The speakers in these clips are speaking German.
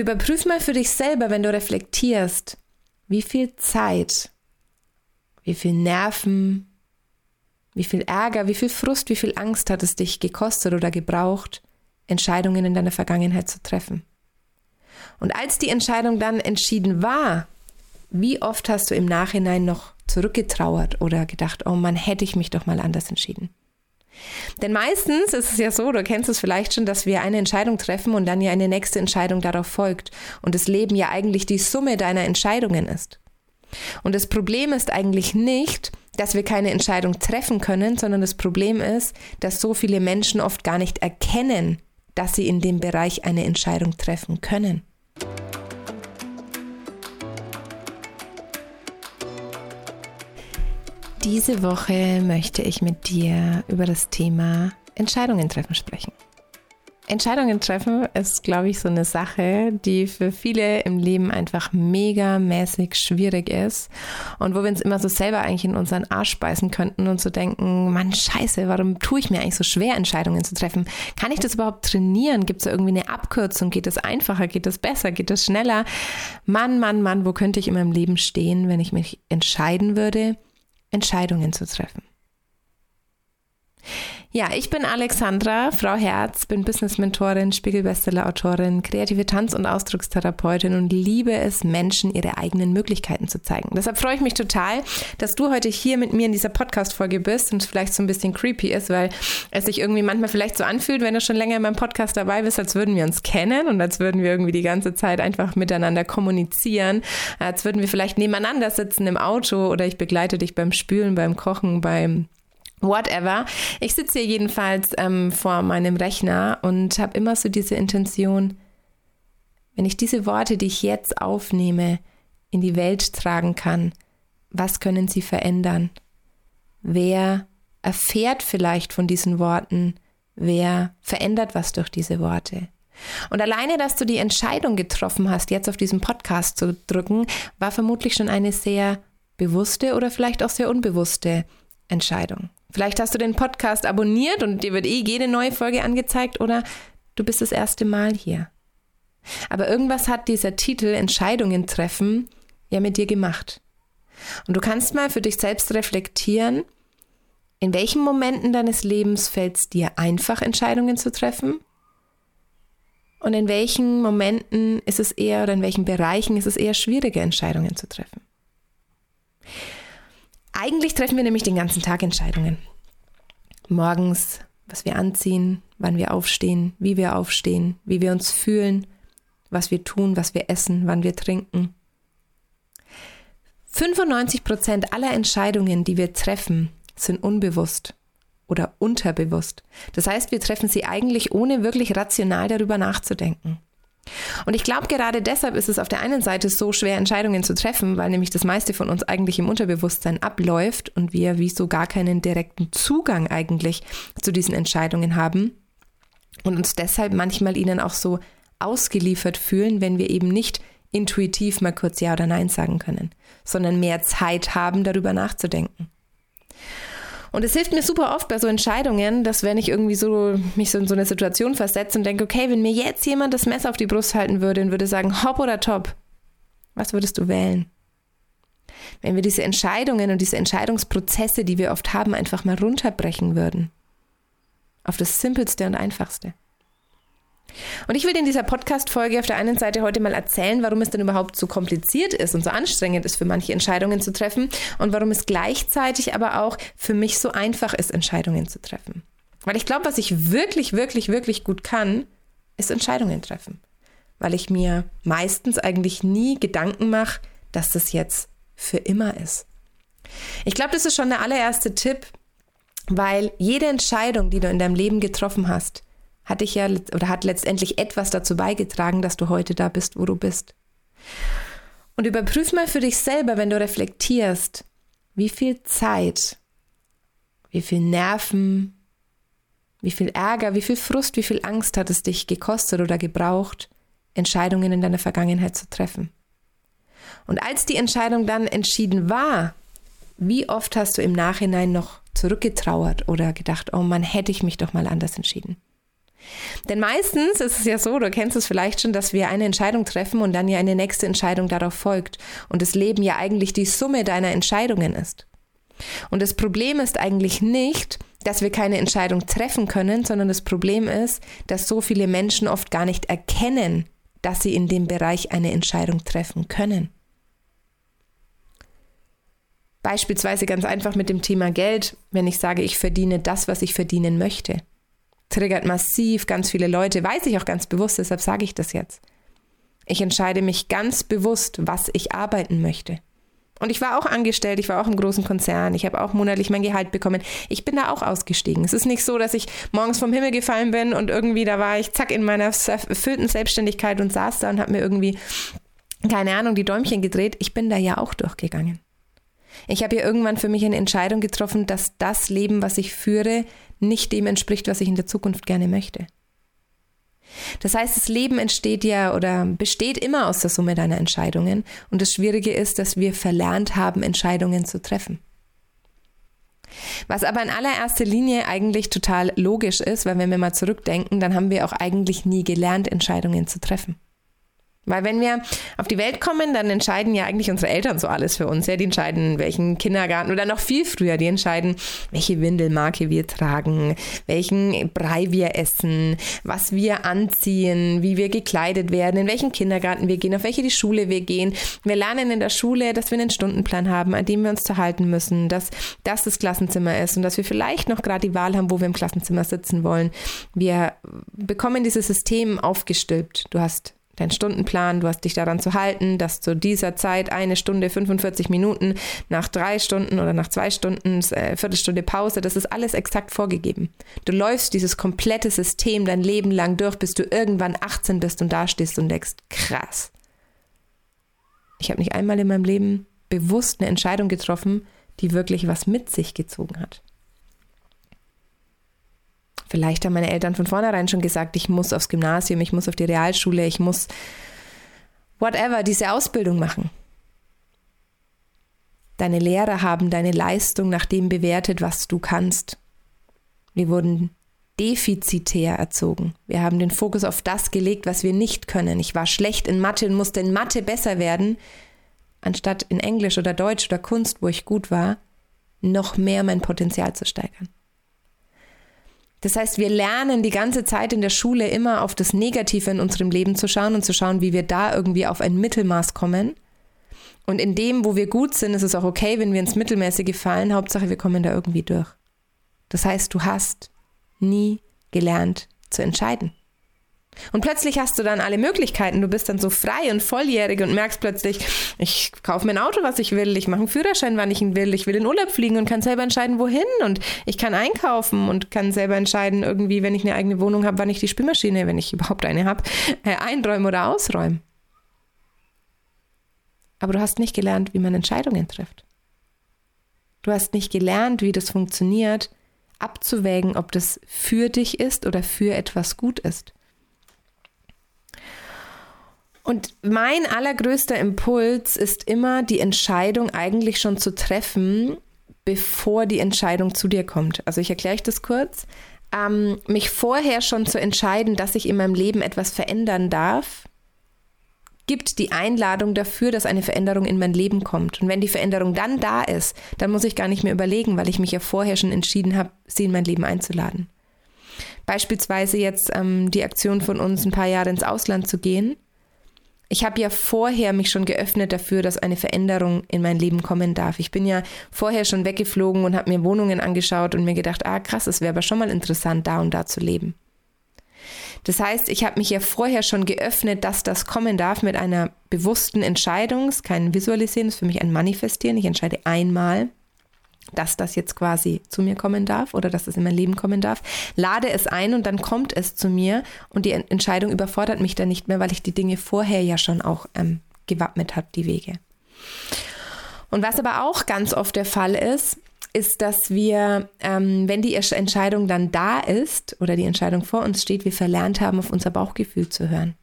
Überprüf mal für dich selber, wenn du reflektierst, wie viel Zeit, wie viel Nerven, wie viel Ärger, wie viel Frust, wie viel Angst hat es dich gekostet oder gebraucht, Entscheidungen in deiner Vergangenheit zu treffen. Und als die Entscheidung dann entschieden war, wie oft hast du im Nachhinein noch zurückgetrauert oder gedacht, oh Mann, hätte ich mich doch mal anders entschieden? Denn meistens ist es ja so, du kennst es vielleicht schon, dass wir eine Entscheidung treffen und dann ja eine nächste Entscheidung darauf folgt und das Leben ja eigentlich die Summe deiner Entscheidungen ist. Und das Problem ist eigentlich nicht, dass wir keine Entscheidung treffen können, sondern das Problem ist, dass so viele Menschen oft gar nicht erkennen, dass sie in dem Bereich eine Entscheidung treffen können. Diese Woche möchte ich mit dir über das Thema Entscheidungen treffen sprechen. Entscheidungen treffen ist, glaube ich, so eine Sache, die für viele im Leben einfach mega mäßig schwierig ist und wo wir uns immer so selber eigentlich in unseren Arsch beißen könnten und so denken, Mann, scheiße, warum tue ich mir eigentlich so schwer, Entscheidungen zu treffen? Kann ich das überhaupt trainieren? Gibt es da irgendwie eine Abkürzung? Geht es einfacher? Geht es besser? Geht es schneller? Mann, Mann, Mann, wo könnte ich in meinem Leben stehen, wenn ich mich entscheiden würde, Entscheidungen zu treffen. Ja, ich bin Alexandra, Frau Herz, bin Business-Mentorin, Spiegelbestseller-Autorin, kreative Tanz- und Ausdruckstherapeutin und liebe es, Menschen ihre eigenen Möglichkeiten zu zeigen. Deshalb freue ich mich total, dass du heute hier mit mir in dieser Podcast-Folge bist und vielleicht so ein bisschen creepy ist, weil es sich irgendwie manchmal vielleicht so anfühlt, wenn du schon länger in meinem Podcast dabei bist, als würden wir uns kennen und als würden wir irgendwie die ganze Zeit einfach miteinander kommunizieren, als würden wir vielleicht nebeneinander sitzen im Auto oder ich begleite dich beim Spülen, beim Kochen, beim Whatever. Ich sitze hier jedenfalls ähm, vor meinem Rechner und habe immer so diese Intention, wenn ich diese Worte, die ich jetzt aufnehme, in die Welt tragen kann, was können sie verändern? Wer erfährt vielleicht von diesen Worten? Wer verändert was durch diese Worte? Und alleine, dass du die Entscheidung getroffen hast, jetzt auf diesen Podcast zu drücken, war vermutlich schon eine sehr bewusste oder vielleicht auch sehr unbewusste Entscheidung. Vielleicht hast du den Podcast abonniert und dir wird eh jede neue Folge angezeigt oder du bist das erste Mal hier. Aber irgendwas hat dieser Titel Entscheidungen treffen ja mit dir gemacht. Und du kannst mal für dich selbst reflektieren, in welchen Momenten deines Lebens fällt es dir einfach, Entscheidungen zu treffen? Und in welchen Momenten ist es eher oder in welchen Bereichen ist es eher schwierige Entscheidungen zu treffen? Eigentlich treffen wir nämlich den ganzen Tag Entscheidungen. Morgens, was wir anziehen, wann wir aufstehen, wie wir aufstehen, wie wir uns fühlen, was wir tun, was wir essen, wann wir trinken. 95 Prozent aller Entscheidungen, die wir treffen, sind unbewusst oder unterbewusst. Das heißt, wir treffen sie eigentlich ohne wirklich rational darüber nachzudenken. Und ich glaube, gerade deshalb ist es auf der einen Seite so schwer, Entscheidungen zu treffen, weil nämlich das meiste von uns eigentlich im Unterbewusstsein abläuft und wir wie so gar keinen direkten Zugang eigentlich zu diesen Entscheidungen haben und uns deshalb manchmal ihnen auch so ausgeliefert fühlen, wenn wir eben nicht intuitiv mal kurz Ja oder Nein sagen können, sondern mehr Zeit haben, darüber nachzudenken. Und es hilft mir super oft bei so Entscheidungen, dass wenn ich irgendwie so mich so in so eine Situation versetze und denke, okay, wenn mir jetzt jemand das Messer auf die Brust halten würde und würde sagen, hopp oder top, was würdest du wählen? Wenn wir diese Entscheidungen und diese Entscheidungsprozesse, die wir oft haben, einfach mal runterbrechen würden. Auf das Simpelste und Einfachste. Und ich will in dieser Podcast-Folge auf der einen Seite heute mal erzählen, warum es denn überhaupt so kompliziert ist und so anstrengend ist, für manche Entscheidungen zu treffen und warum es gleichzeitig aber auch für mich so einfach ist, Entscheidungen zu treffen. Weil ich glaube, was ich wirklich, wirklich, wirklich gut kann, ist Entscheidungen treffen. Weil ich mir meistens eigentlich nie Gedanken mache, dass das jetzt für immer ist. Ich glaube, das ist schon der allererste Tipp, weil jede Entscheidung, die du in deinem Leben getroffen hast, hat dich ja oder hat letztendlich etwas dazu beigetragen, dass du heute da bist, wo du bist. Und überprüf mal für dich selber, wenn du reflektierst, wie viel Zeit, wie viel Nerven, wie viel Ärger, wie viel Frust, wie viel Angst hat es dich gekostet oder gebraucht, Entscheidungen in deiner Vergangenheit zu treffen. Und als die Entscheidung dann entschieden war, wie oft hast du im Nachhinein noch zurückgetrauert oder gedacht, oh Mann, hätte ich mich doch mal anders entschieden? Denn meistens ist es ja so, du kennst es vielleicht schon, dass wir eine Entscheidung treffen und dann ja eine nächste Entscheidung darauf folgt. Und das Leben ja eigentlich die Summe deiner Entscheidungen ist. Und das Problem ist eigentlich nicht, dass wir keine Entscheidung treffen können, sondern das Problem ist, dass so viele Menschen oft gar nicht erkennen, dass sie in dem Bereich eine Entscheidung treffen können. Beispielsweise ganz einfach mit dem Thema Geld, wenn ich sage, ich verdiene das, was ich verdienen möchte. Triggert massiv ganz viele Leute, weiß ich auch ganz bewusst, deshalb sage ich das jetzt. Ich entscheide mich ganz bewusst, was ich arbeiten möchte. Und ich war auch angestellt, ich war auch im großen Konzern, ich habe auch monatlich mein Gehalt bekommen. Ich bin da auch ausgestiegen. Es ist nicht so, dass ich morgens vom Himmel gefallen bin und irgendwie da war ich zack in meiner erfüllten Selbstständigkeit und saß da und habe mir irgendwie, keine Ahnung, die Däumchen gedreht. Ich bin da ja auch durchgegangen. Ich habe ja irgendwann für mich eine Entscheidung getroffen, dass das Leben, was ich führe, nicht dem entspricht, was ich in der Zukunft gerne möchte. Das heißt, das Leben entsteht ja oder besteht immer aus der Summe deiner Entscheidungen. Und das Schwierige ist, dass wir verlernt haben, Entscheidungen zu treffen. Was aber in allererster Linie eigentlich total logisch ist, weil wenn wir mal zurückdenken, dann haben wir auch eigentlich nie gelernt, Entscheidungen zu treffen. Weil wenn wir auf die Welt kommen, dann entscheiden ja eigentlich unsere Eltern so alles für uns. Ja, die entscheiden, welchen Kindergarten oder noch viel früher, die entscheiden, welche Windelmarke wir tragen, welchen Brei wir essen, was wir anziehen, wie wir gekleidet werden, in welchen Kindergarten wir gehen, auf welche die Schule wir gehen. Wir lernen in der Schule, dass wir einen Stundenplan haben, an dem wir uns zu halten müssen, dass das das Klassenzimmer ist und dass wir vielleicht noch gerade die Wahl haben, wo wir im Klassenzimmer sitzen wollen. Wir bekommen dieses System aufgestülpt. Du hast dein Stundenplan, du hast dich daran zu halten, dass zu dieser Zeit eine Stunde 45 Minuten, nach drei Stunden oder nach zwei Stunden, äh, Viertelstunde Pause, das ist alles exakt vorgegeben. Du läufst dieses komplette System dein Leben lang durch, bis du irgendwann 18 bist und da stehst und denkst, krass. Ich habe nicht einmal in meinem Leben bewusst eine Entscheidung getroffen, die wirklich was mit sich gezogen hat. Vielleicht haben meine Eltern von vornherein schon gesagt, ich muss aufs Gymnasium, ich muss auf die Realschule, ich muss whatever, diese Ausbildung machen. Deine Lehrer haben deine Leistung nach dem bewertet, was du kannst. Wir wurden defizitär erzogen. Wir haben den Fokus auf das gelegt, was wir nicht können. Ich war schlecht in Mathe und musste in Mathe besser werden, anstatt in Englisch oder Deutsch oder Kunst, wo ich gut war, noch mehr mein Potenzial zu steigern. Das heißt, wir lernen die ganze Zeit in der Schule immer auf das Negative in unserem Leben zu schauen und zu schauen, wie wir da irgendwie auf ein Mittelmaß kommen. Und in dem, wo wir gut sind, ist es auch okay, wenn wir ins Mittelmäßige fallen. Hauptsache, wir kommen da irgendwie durch. Das heißt, du hast nie gelernt zu entscheiden. Und plötzlich hast du dann alle Möglichkeiten. Du bist dann so frei und volljährig und merkst plötzlich, ich kaufe mir ein Auto, was ich will, ich mache einen Führerschein, wann ich ihn will, ich will in Urlaub fliegen und kann selber entscheiden, wohin. Und ich kann einkaufen und kann selber entscheiden, irgendwie, wenn ich eine eigene Wohnung habe, wann ich die Spülmaschine, wenn ich überhaupt eine habe, äh, einräume oder ausräume. Aber du hast nicht gelernt, wie man Entscheidungen trifft. Du hast nicht gelernt, wie das funktioniert, abzuwägen, ob das für dich ist oder für etwas gut ist. Und mein allergrößter Impuls ist immer, die Entscheidung eigentlich schon zu treffen, bevor die Entscheidung zu dir kommt. Also ich erkläre euch das kurz. Ähm, mich vorher schon zu entscheiden, dass ich in meinem Leben etwas verändern darf, gibt die Einladung dafür, dass eine Veränderung in mein Leben kommt. Und wenn die Veränderung dann da ist, dann muss ich gar nicht mehr überlegen, weil ich mich ja vorher schon entschieden habe, sie in mein Leben einzuladen. Beispielsweise jetzt ähm, die Aktion von uns, ein paar Jahre ins Ausland zu gehen ich habe ja vorher mich schon geöffnet dafür, dass eine Veränderung in mein Leben kommen darf. Ich bin ja vorher schon weggeflogen und habe mir Wohnungen angeschaut und mir gedacht, ah krass, es wäre aber schon mal interessant, da und da zu leben. Das heißt, ich habe mich ja vorher schon geöffnet, dass das kommen darf mit einer bewussten Entscheidung. Es ist kein Visualisieren, es ist für mich ein Manifestieren. Ich entscheide einmal dass das jetzt quasi zu mir kommen darf oder dass das in mein Leben kommen darf, lade es ein und dann kommt es zu mir und die Entscheidung überfordert mich dann nicht mehr, weil ich die Dinge vorher ja schon auch ähm, gewappnet habe, die Wege. Und was aber auch ganz oft der Fall ist, ist, dass wir, ähm, wenn die Entscheidung dann da ist oder die Entscheidung vor uns steht, wir verlernt haben, auf unser Bauchgefühl zu hören.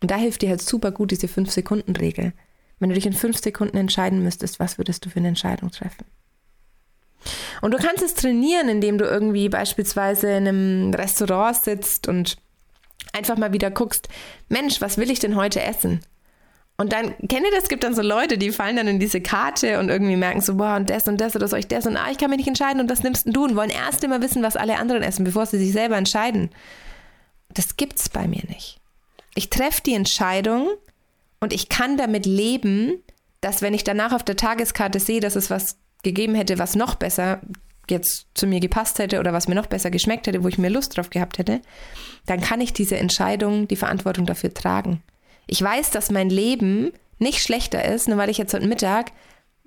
Und da hilft dir halt super gut diese 5-Sekunden-Regel. Wenn du dich in fünf Sekunden entscheiden müsstest, was würdest du für eine Entscheidung treffen? Und du kannst es trainieren, indem du irgendwie beispielsweise in einem Restaurant sitzt und einfach mal wieder guckst, Mensch, was will ich denn heute essen? Und dann, kennt ihr das, gibt dann so Leute, die fallen dann in diese Karte und irgendwie merken so, boah, und das und das oder soll ich das und ah, ich kann mich nicht entscheiden und was nimmst du und wollen erst immer wissen, was alle anderen essen, bevor sie sich selber entscheiden. Das gibt's bei mir nicht. Ich treffe die Entscheidung und ich kann damit leben, dass wenn ich danach auf der Tageskarte sehe, dass es was gegeben hätte, was noch besser jetzt zu mir gepasst hätte oder was mir noch besser geschmeckt hätte, wo ich mir Lust drauf gehabt hätte, dann kann ich diese Entscheidung, die Verantwortung dafür tragen. Ich weiß, dass mein Leben nicht schlechter ist, nur weil ich jetzt heute Mittag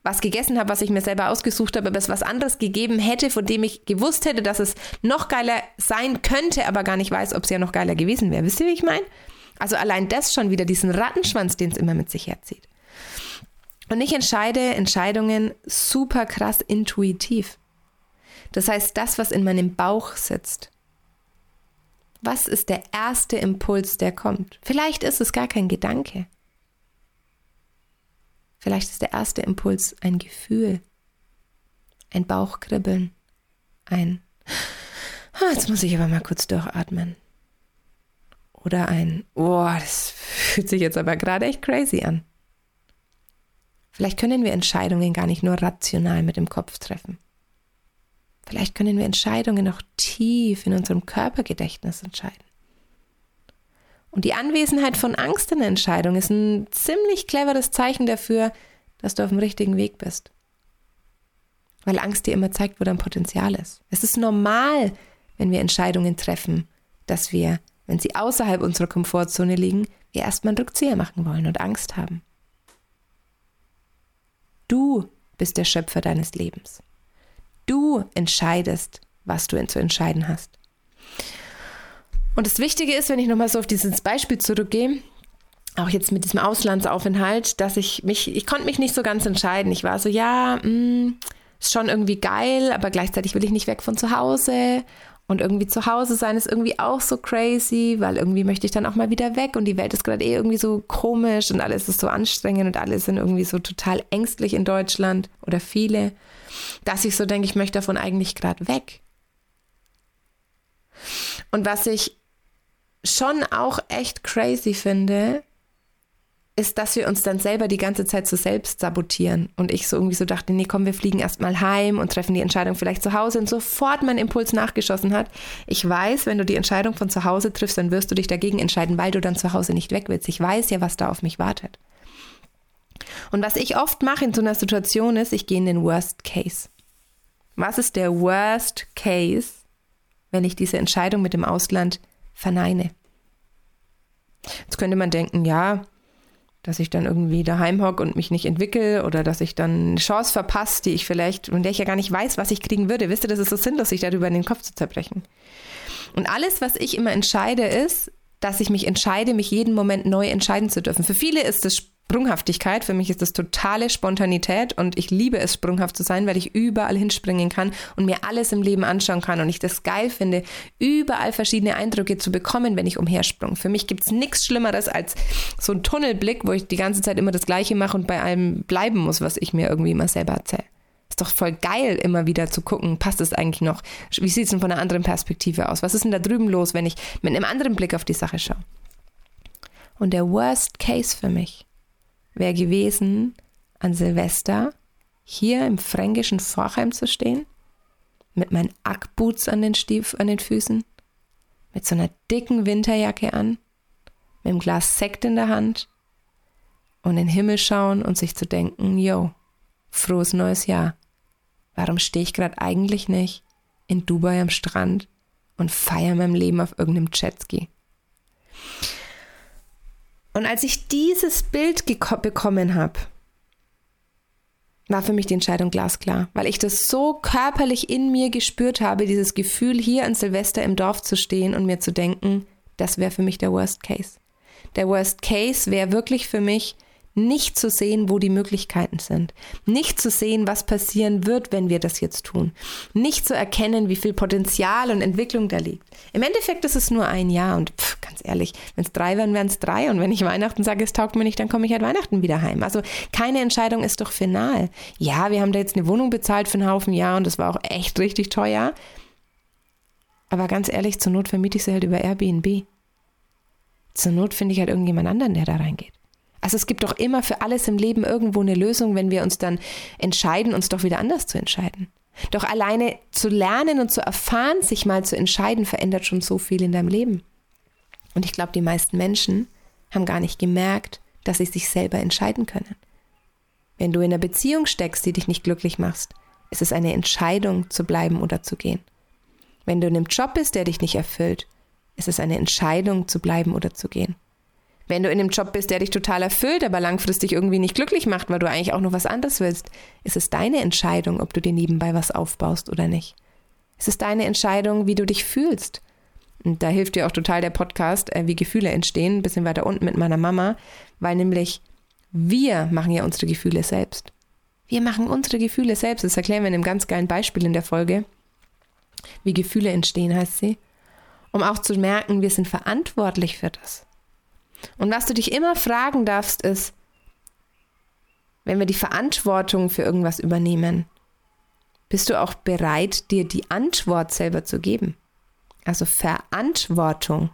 was gegessen habe, was ich mir selber ausgesucht habe, aber es was anderes gegeben hätte, von dem ich gewusst hätte, dass es noch geiler sein könnte, aber gar nicht weiß, ob es ja noch geiler gewesen wäre. Wisst ihr, wie ich meine? Also allein das schon wieder, diesen Rattenschwanz, den es immer mit sich herzieht. Und ich entscheide Entscheidungen super krass intuitiv. Das heißt, das, was in meinem Bauch sitzt. Was ist der erste Impuls, der kommt? Vielleicht ist es gar kein Gedanke. Vielleicht ist der erste Impuls ein Gefühl, ein Bauchkribbeln, ein, ah, jetzt muss ich aber mal kurz durchatmen. Oder ein, oh, das fühlt sich jetzt aber gerade echt crazy an. Vielleicht können wir Entscheidungen gar nicht nur rational mit dem Kopf treffen. Vielleicht können wir Entscheidungen noch tief in unserem Körpergedächtnis entscheiden. Und die Anwesenheit von Angst in der Entscheidung ist ein ziemlich cleveres Zeichen dafür, dass du auf dem richtigen Weg bist. Weil Angst dir immer zeigt, wo dein Potenzial ist. Es ist normal, wenn wir Entscheidungen treffen, dass wir, wenn sie außerhalb unserer Komfortzone liegen, wir erstmal einen Rückzieher machen wollen und Angst haben. Du bist der Schöpfer deines Lebens. Du entscheidest, was du zu entscheiden hast. Und das Wichtige ist, wenn ich nochmal so auf dieses Beispiel zurückgehe, auch jetzt mit diesem Auslandsaufenthalt, dass ich mich, ich konnte mich nicht so ganz entscheiden. Ich war so, ja, mh, mm, ist schon irgendwie geil, aber gleichzeitig will ich nicht weg von zu Hause. Und irgendwie zu Hause sein ist irgendwie auch so crazy, weil irgendwie möchte ich dann auch mal wieder weg und die Welt ist gerade eh irgendwie so komisch und alles ist so anstrengend und alle sind irgendwie so total ängstlich in Deutschland oder viele, dass ich so denke, ich möchte davon eigentlich gerade weg. Und was ich schon auch echt crazy finde, ist, dass wir uns dann selber die ganze Zeit so selbst sabotieren. Und ich so irgendwie so dachte, nee, komm, wir fliegen erstmal heim und treffen die Entscheidung vielleicht zu Hause und sofort mein Impuls nachgeschossen hat. Ich weiß, wenn du die Entscheidung von zu Hause triffst, dann wirst du dich dagegen entscheiden, weil du dann zu Hause nicht weg willst. Ich weiß ja, was da auf mich wartet. Und was ich oft mache in so einer Situation ist, ich gehe in den Worst Case. Was ist der Worst Case, wenn ich diese Entscheidung mit dem Ausland verneine? Jetzt könnte man denken, ja, dass ich dann irgendwie daheim hocke und mich nicht entwickle oder dass ich dann eine Chance verpasse, die ich vielleicht, von der ich ja gar nicht weiß, was ich kriegen würde. Wisst ihr, das ist so sinnlos, sich darüber in den Kopf zu zerbrechen. Und alles, was ich immer entscheide, ist, dass ich mich entscheide, mich jeden Moment neu entscheiden zu dürfen. Für viele ist es Sprunghaftigkeit. Für mich ist das totale Spontanität und ich liebe es, sprunghaft zu sein, weil ich überall hinspringen kann und mir alles im Leben anschauen kann und ich das geil finde, überall verschiedene Eindrücke zu bekommen, wenn ich umhersprung. Für mich gibt es nichts Schlimmeres als so ein Tunnelblick, wo ich die ganze Zeit immer das Gleiche mache und bei allem bleiben muss, was ich mir irgendwie immer selber erzähle. Ist doch voll geil, immer wieder zu gucken, passt es eigentlich noch? Wie sieht es denn von einer anderen Perspektive aus? Was ist denn da drüben los, wenn ich mit einem anderen Blick auf die Sache schaue? Und der Worst Case für mich wäre gewesen, an Silvester hier im fränkischen Vorheim zu stehen, mit meinen Ackboots an den, Stief, an den Füßen, mit so einer dicken Winterjacke an, mit einem Glas Sekt in der Hand und in den Himmel schauen und sich zu denken, yo, frohes neues Jahr. Warum stehe ich gerade eigentlich nicht in Dubai am Strand und feiere mein Leben auf irgendeinem Jetski? Und als ich dieses Bild bekommen habe, war für mich die Entscheidung glasklar, weil ich das so körperlich in mir gespürt habe, dieses Gefühl, hier an Silvester im Dorf zu stehen und mir zu denken, das wäre für mich der Worst Case. Der Worst Case wäre wirklich für mich, nicht zu sehen, wo die Möglichkeiten sind, nicht zu sehen, was passieren wird, wenn wir das jetzt tun, nicht zu erkennen, wie viel Potenzial und Entwicklung da liegt. Im Endeffekt ist es nur ein Jahr und pff, ganz ehrlich, wenn es drei wären, wären es drei und wenn ich Weihnachten sage, es taugt mir nicht, dann komme ich halt Weihnachten wieder heim. Also keine Entscheidung ist doch final. Ja, wir haben da jetzt eine Wohnung bezahlt für einen Haufen Jahr und das war auch echt richtig teuer. Aber ganz ehrlich, zur Not vermiete ich sie halt über Airbnb. Zur Not finde ich halt irgendjemand anderen, der da reingeht. Also es gibt doch immer für alles im Leben irgendwo eine Lösung, wenn wir uns dann entscheiden, uns doch wieder anders zu entscheiden. Doch alleine zu lernen und zu erfahren, sich mal zu entscheiden, verändert schon so viel in deinem Leben. Und ich glaube, die meisten Menschen haben gar nicht gemerkt, dass sie sich selber entscheiden können. Wenn du in einer Beziehung steckst, die dich nicht glücklich machst, ist es eine Entscheidung zu bleiben oder zu gehen. Wenn du in einem Job bist, der dich nicht erfüllt, ist es eine Entscheidung zu bleiben oder zu gehen. Wenn du in einem Job bist, der dich total erfüllt, aber langfristig irgendwie nicht glücklich macht, weil du eigentlich auch noch was anderes willst, ist es deine Entscheidung, ob du dir nebenbei was aufbaust oder nicht. Es ist deine Entscheidung, wie du dich fühlst. Und da hilft dir auch total der Podcast, äh, wie Gefühle entstehen, ein bisschen weiter unten mit meiner Mama, weil nämlich wir machen ja unsere Gefühle selbst. Wir machen unsere Gefühle selbst. Das erklären wir in einem ganz geilen Beispiel in der Folge. Wie Gefühle entstehen, heißt sie. Um auch zu merken, wir sind verantwortlich für das. Und was du dich immer fragen darfst, ist, wenn wir die Verantwortung für irgendwas übernehmen, bist du auch bereit, dir die Antwort selber zu geben? Also Verantwortung.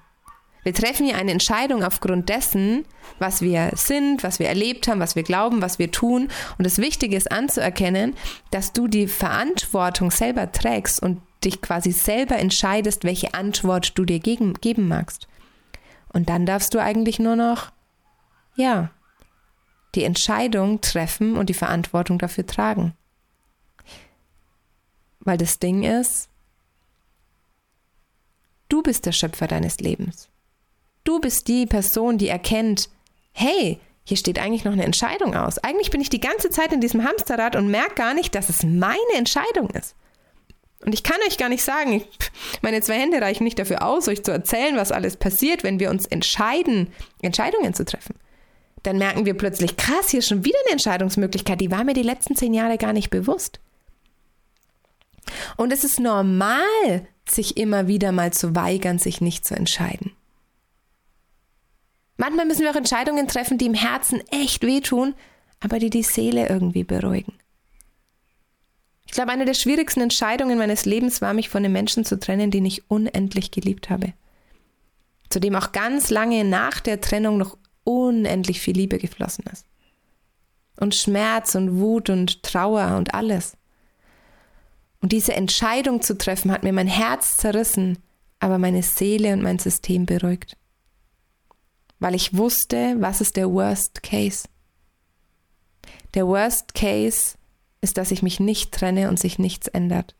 Wir treffen hier eine Entscheidung aufgrund dessen, was wir sind, was wir erlebt haben, was wir glauben, was wir tun. Und das Wichtige ist anzuerkennen, dass du die Verantwortung selber trägst und dich quasi selber entscheidest, welche Antwort du dir geben, geben magst. Und dann darfst du eigentlich nur noch, ja, die Entscheidung treffen und die Verantwortung dafür tragen. Weil das Ding ist, du bist der Schöpfer deines Lebens. Du bist die Person, die erkennt, hey, hier steht eigentlich noch eine Entscheidung aus. Eigentlich bin ich die ganze Zeit in diesem Hamsterrad und merke gar nicht, dass es meine Entscheidung ist. Und ich kann euch gar nicht sagen, meine zwei Hände reichen nicht dafür aus, euch zu erzählen, was alles passiert, wenn wir uns entscheiden, Entscheidungen zu treffen. Dann merken wir plötzlich, krass, hier ist schon wieder eine Entscheidungsmöglichkeit, die war mir die letzten zehn Jahre gar nicht bewusst. Und es ist normal, sich immer wieder mal zu weigern, sich nicht zu entscheiden. Manchmal müssen wir auch Entscheidungen treffen, die im Herzen echt wehtun, aber die die Seele irgendwie beruhigen. Ich glaube, eine der schwierigsten Entscheidungen meines Lebens war, mich von den Menschen zu trennen, den ich unendlich geliebt habe. Zudem auch ganz lange nach der Trennung noch unendlich viel Liebe geflossen ist. Und Schmerz und Wut und Trauer und alles. Und diese Entscheidung zu treffen hat mir mein Herz zerrissen, aber meine Seele und mein System beruhigt. Weil ich wusste, was ist der Worst Case. Der Worst Case ist, dass ich mich nicht trenne und sich nichts ändert.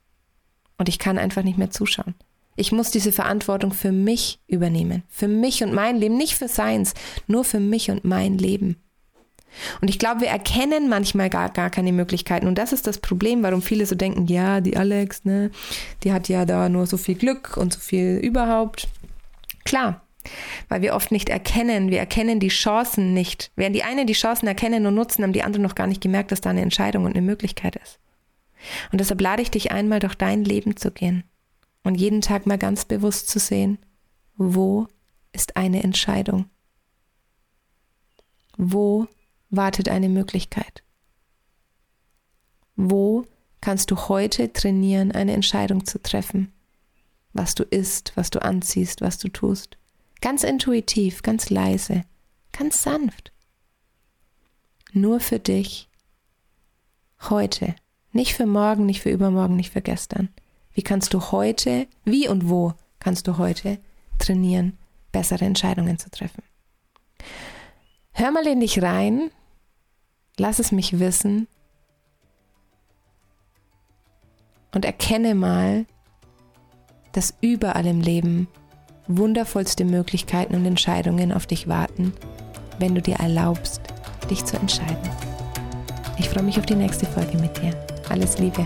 Und ich kann einfach nicht mehr zuschauen. Ich muss diese Verantwortung für mich übernehmen. Für mich und mein Leben, nicht für seins, nur für mich und mein Leben. Und ich glaube, wir erkennen manchmal gar, gar keine Möglichkeiten. Und das ist das Problem, warum viele so denken, ja, die Alex, ne, die hat ja da nur so viel Glück und so viel überhaupt. Klar, weil wir oft nicht erkennen, wir erkennen die Chancen nicht. Während die einen die Chancen erkennen und nutzen, haben die anderen noch gar nicht gemerkt, dass da eine Entscheidung und eine Möglichkeit ist. Und deshalb lade ich dich einmal durch dein Leben zu gehen und jeden Tag mal ganz bewusst zu sehen, wo ist eine Entscheidung? Wo wartet eine Möglichkeit? Wo kannst du heute trainieren, eine Entscheidung zu treffen? Was du isst, was du anziehst, was du tust. Ganz intuitiv, ganz leise, ganz sanft. Nur für dich. Heute. Nicht für morgen, nicht für übermorgen, nicht für gestern. Wie kannst du heute, wie und wo kannst du heute trainieren, bessere Entscheidungen zu treffen? Hör mal in dich rein, lass es mich wissen und erkenne mal, dass überall im Leben wundervollste Möglichkeiten und Entscheidungen auf dich warten, wenn du dir erlaubst, dich zu entscheiden. Ich freue mich auf die nächste Folge mit dir. Alles Liebe.